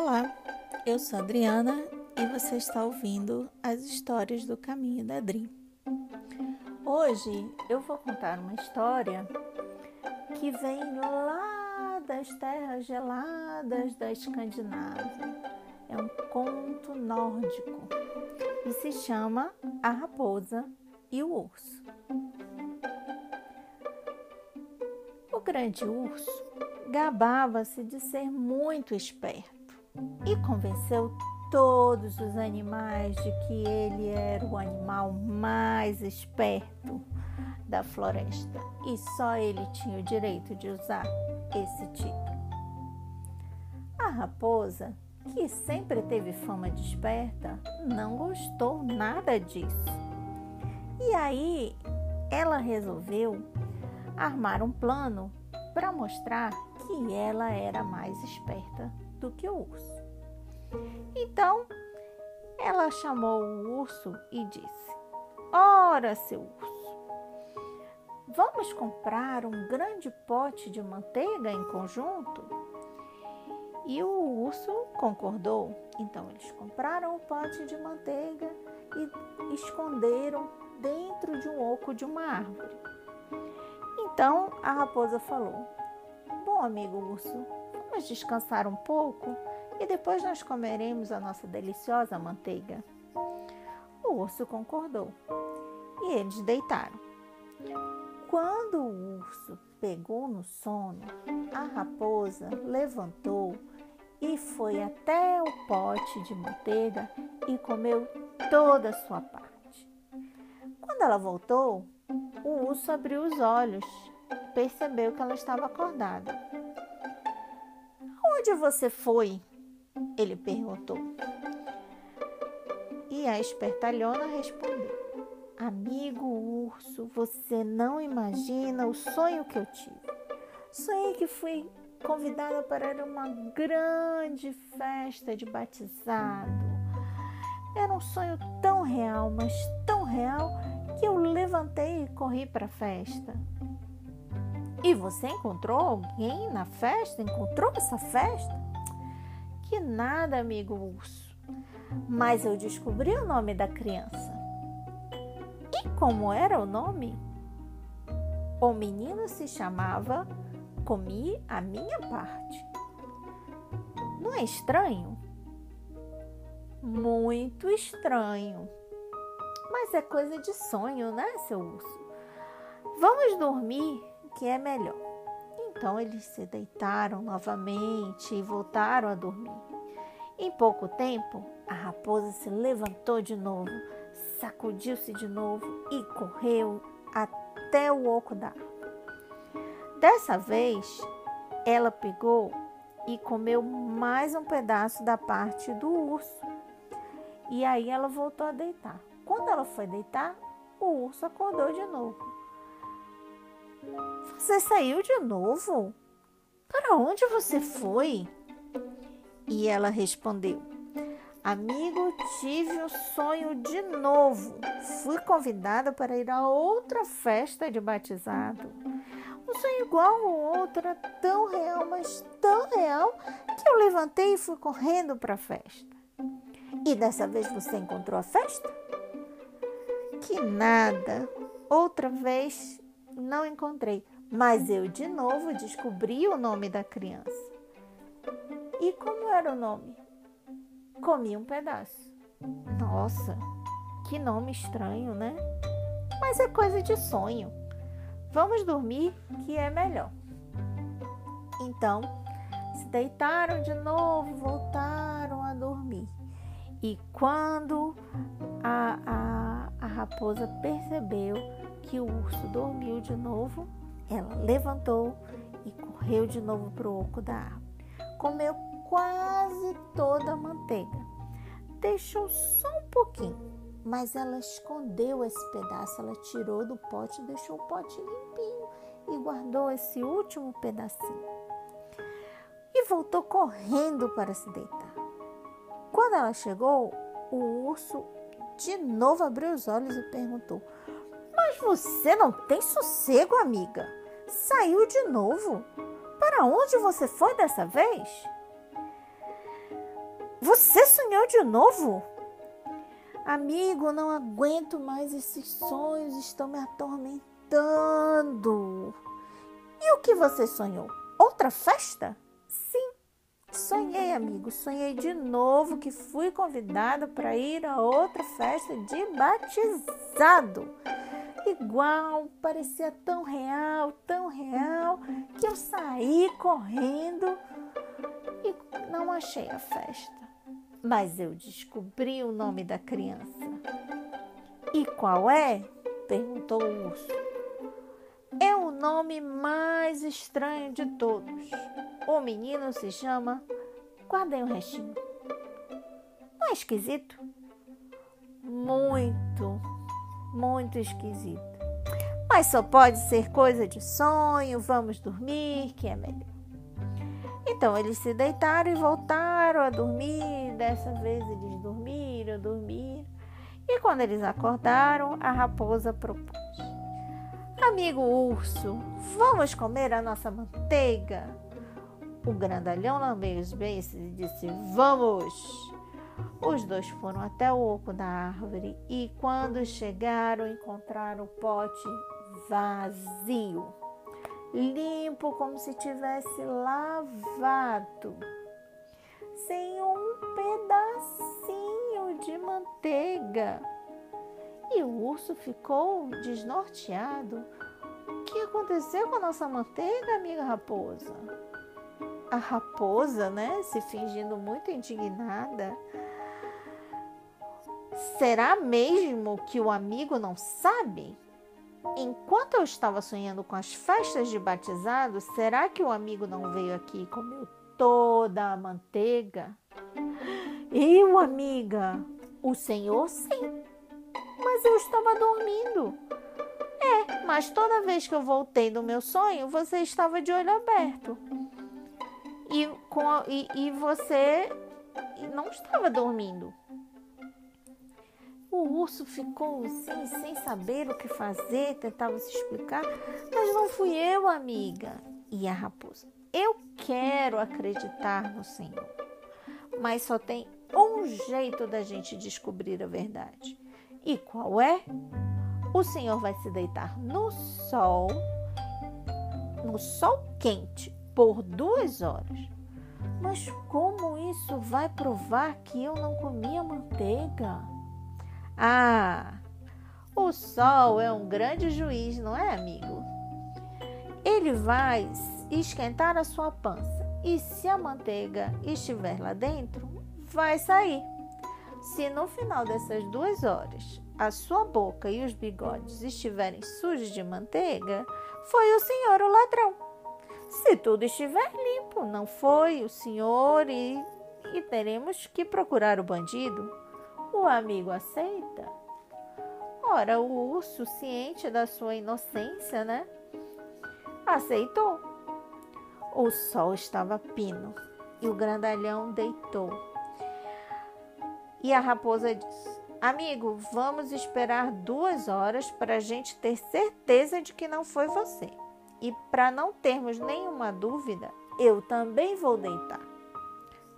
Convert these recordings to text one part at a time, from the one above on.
Olá, eu sou Adriana e você está ouvindo as histórias do caminho da Dri. Hoje eu vou contar uma história que vem lá das terras geladas da Escandinávia. É um conto nórdico e se chama A Raposa e o Urso. O grande urso gabava-se de ser muito esperto e convenceu todos os animais de que ele era o animal mais esperto da floresta e só ele tinha o direito de usar esse título. A raposa, que sempre teve fama de esperta, não gostou nada disso. E aí ela resolveu armar um plano para mostrar que ela era mais esperta do que o urso. Então, ela chamou o urso e disse: Ora, seu urso, vamos comprar um grande pote de manteiga em conjunto? E o urso concordou. Então, eles compraram o pote de manteiga e esconderam dentro de um oco de uma árvore. Então, a raposa falou: Bom, amigo urso, Vamos descansar um pouco e depois nós comeremos a nossa deliciosa manteiga. O urso concordou e eles deitaram. Quando o urso pegou no sono, a raposa levantou e foi até o pote de manteiga e comeu toda a sua parte. Quando ela voltou, o urso abriu os olhos percebeu que ela estava acordada. Onde você foi? Ele perguntou. E a espertalhona respondeu: Amigo urso, você não imagina o sonho que eu tive. Sonhei que fui convidada para uma grande festa de batizado. Era um sonho tão real, mas tão real, que eu levantei e corri para a festa. E você encontrou alguém na festa? Encontrou essa festa? Que nada, amigo urso. Mas eu descobri o nome da criança. E como era o nome? O menino se chamava Comi a minha parte. Não é estranho? Muito estranho. Mas é coisa de sonho, né, seu urso? Vamos dormir que é melhor. Então eles se deitaram novamente e voltaram a dormir. Em pouco tempo, a raposa se levantou de novo, sacudiu-se de novo e correu até o oco da árvore. Dessa vez, ela pegou e comeu mais um pedaço da parte do urso. E aí ela voltou a deitar. Quando ela foi deitar, o urso acordou de novo. Você saiu de novo? Para onde você foi? E ela respondeu: Amigo, tive um sonho de novo. Fui convidada para ir a outra festa de batizado. Um sonho igual ao outro, tão real, mas tão real, que eu levantei e fui correndo para a festa. E dessa vez você encontrou a festa? Que nada. Outra vez não encontrei, mas eu de novo descobri o nome da criança. E como era o nome? Comi um pedaço. Nossa, que nome estranho, né? Mas é coisa de sonho. Vamos dormir que é melhor. Então, se deitaram de novo, voltaram a dormir. E quando a, a, a raposa percebeu que o urso dormiu de novo, ela levantou e correu de novo para o oco da árvore. Comeu quase toda a manteiga. Deixou só um pouquinho, mas ela escondeu esse pedaço. Ela tirou do pote, deixou o pote limpinho e guardou esse último pedacinho. E voltou correndo para se deitar. Quando ela chegou, o urso de novo abriu os olhos e perguntou: mas você não tem sossego, amiga. Saiu de novo. Para onde você foi dessa vez? Você sonhou de novo? Amigo, não aguento mais esses sonhos, estão me atormentando. E o que você sonhou? Outra festa? Sim, sonhei, amigo. Sonhei de novo que fui convidada para ir a outra festa de batizado. Igual, parecia tão real, tão real, que eu saí correndo e não achei a festa. Mas eu descobri o nome da criança. E qual é? perguntou o urso. É o nome mais estranho de todos. O menino se chama Guardem o Restinho. Não é esquisito? Muito, muito esquisito. Mas só pode ser coisa de sonho. Vamos dormir, que é melhor. Então eles se deitaram e voltaram a dormir. Dessa vez eles dormiram, dormiram. E quando eles acordaram, a raposa propôs: Amigo urso, vamos comer a nossa manteiga? O grandalhão lambeu os beiços e disse: Vamos! Os dois foram até o oco da árvore e, quando chegaram, encontraram o pote vazio limpo como se tivesse lavado, sem um pedacinho de manteiga. E o urso ficou desnorteado. O que aconteceu com a nossa manteiga, amiga raposa? A raposa, né, se fingindo muito indignada. Será mesmo que o amigo não sabe? Enquanto eu estava sonhando com as festas de batizado, será que o amigo não veio aqui e comeu toda a manteiga? Eu, amiga, o senhor sim, mas eu estava dormindo. É, mas toda vez que eu voltei do meu sonho, você estava de olho aberto. E, com e, e você não estava dormindo. O urso ficou assim, sem saber o que fazer, tentava se explicar. Mas não fui eu, amiga. E a raposa: Eu quero acreditar no Senhor. Mas só tem um jeito da gente descobrir a verdade. E qual é? O Senhor vai se deitar no sol, no sol quente, por duas horas. Mas como isso vai provar que eu não comi a manteiga? Ah, o sol é um grande juiz, não é, amigo? Ele vai esquentar a sua pança e se a manteiga estiver lá dentro, vai sair. Se no final dessas duas horas a sua boca e os bigodes estiverem sujos de manteiga, foi o senhor o ladrão. Se tudo estiver limpo, não foi o senhor e, e teremos que procurar o bandido. Amigo aceita? Ora, o urso, ciente da sua inocência, né? Aceitou. O sol estava pino e o grandalhão deitou. E a raposa disse: Amigo, vamos esperar duas horas para a gente ter certeza de que não foi você. E para não termos nenhuma dúvida, eu também vou deitar.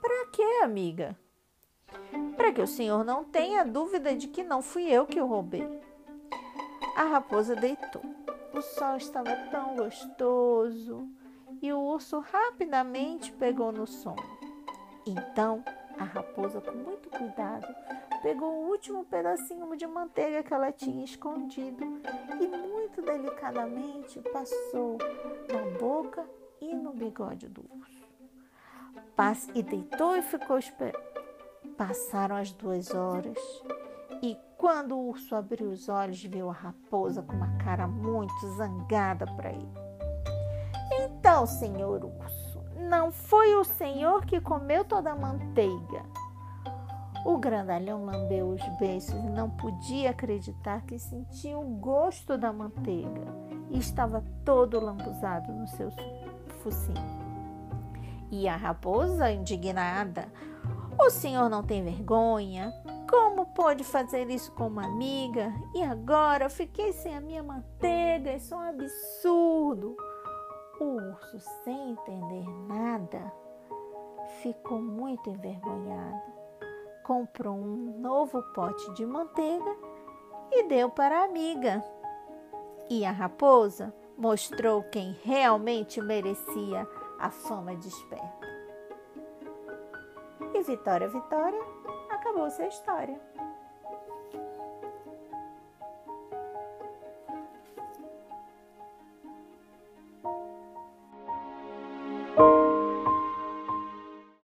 Para quê, amiga? Para que o senhor não tenha dúvida de que não fui eu que o roubei. A raposa deitou. O sol estava tão gostoso e o urso rapidamente pegou no sono. Então, a raposa, com muito cuidado, pegou o último pedacinho de manteiga que ela tinha escondido e, muito delicadamente, passou na boca e no bigode do urso. e deitou e ficou esperando. Passaram as duas horas e quando o urso abriu os olhos, viu a raposa com uma cara muito zangada para ele. Então, senhor urso, não foi o senhor que comeu toda a manteiga. O grandalhão lambeu os beiços e não podia acreditar que sentia o gosto da manteiga e estava todo lambuzado no seu focinho. E a raposa, indignada, o senhor não tem vergonha? Como pode fazer isso com uma amiga? E agora eu fiquei sem a minha manteiga, isso é um absurdo. O urso, sem entender nada, ficou muito envergonhado. Comprou um novo pote de manteiga e deu para a amiga. E a raposa mostrou quem realmente merecia a fama de esperta. E Vitória, Vitória, acabou sua história.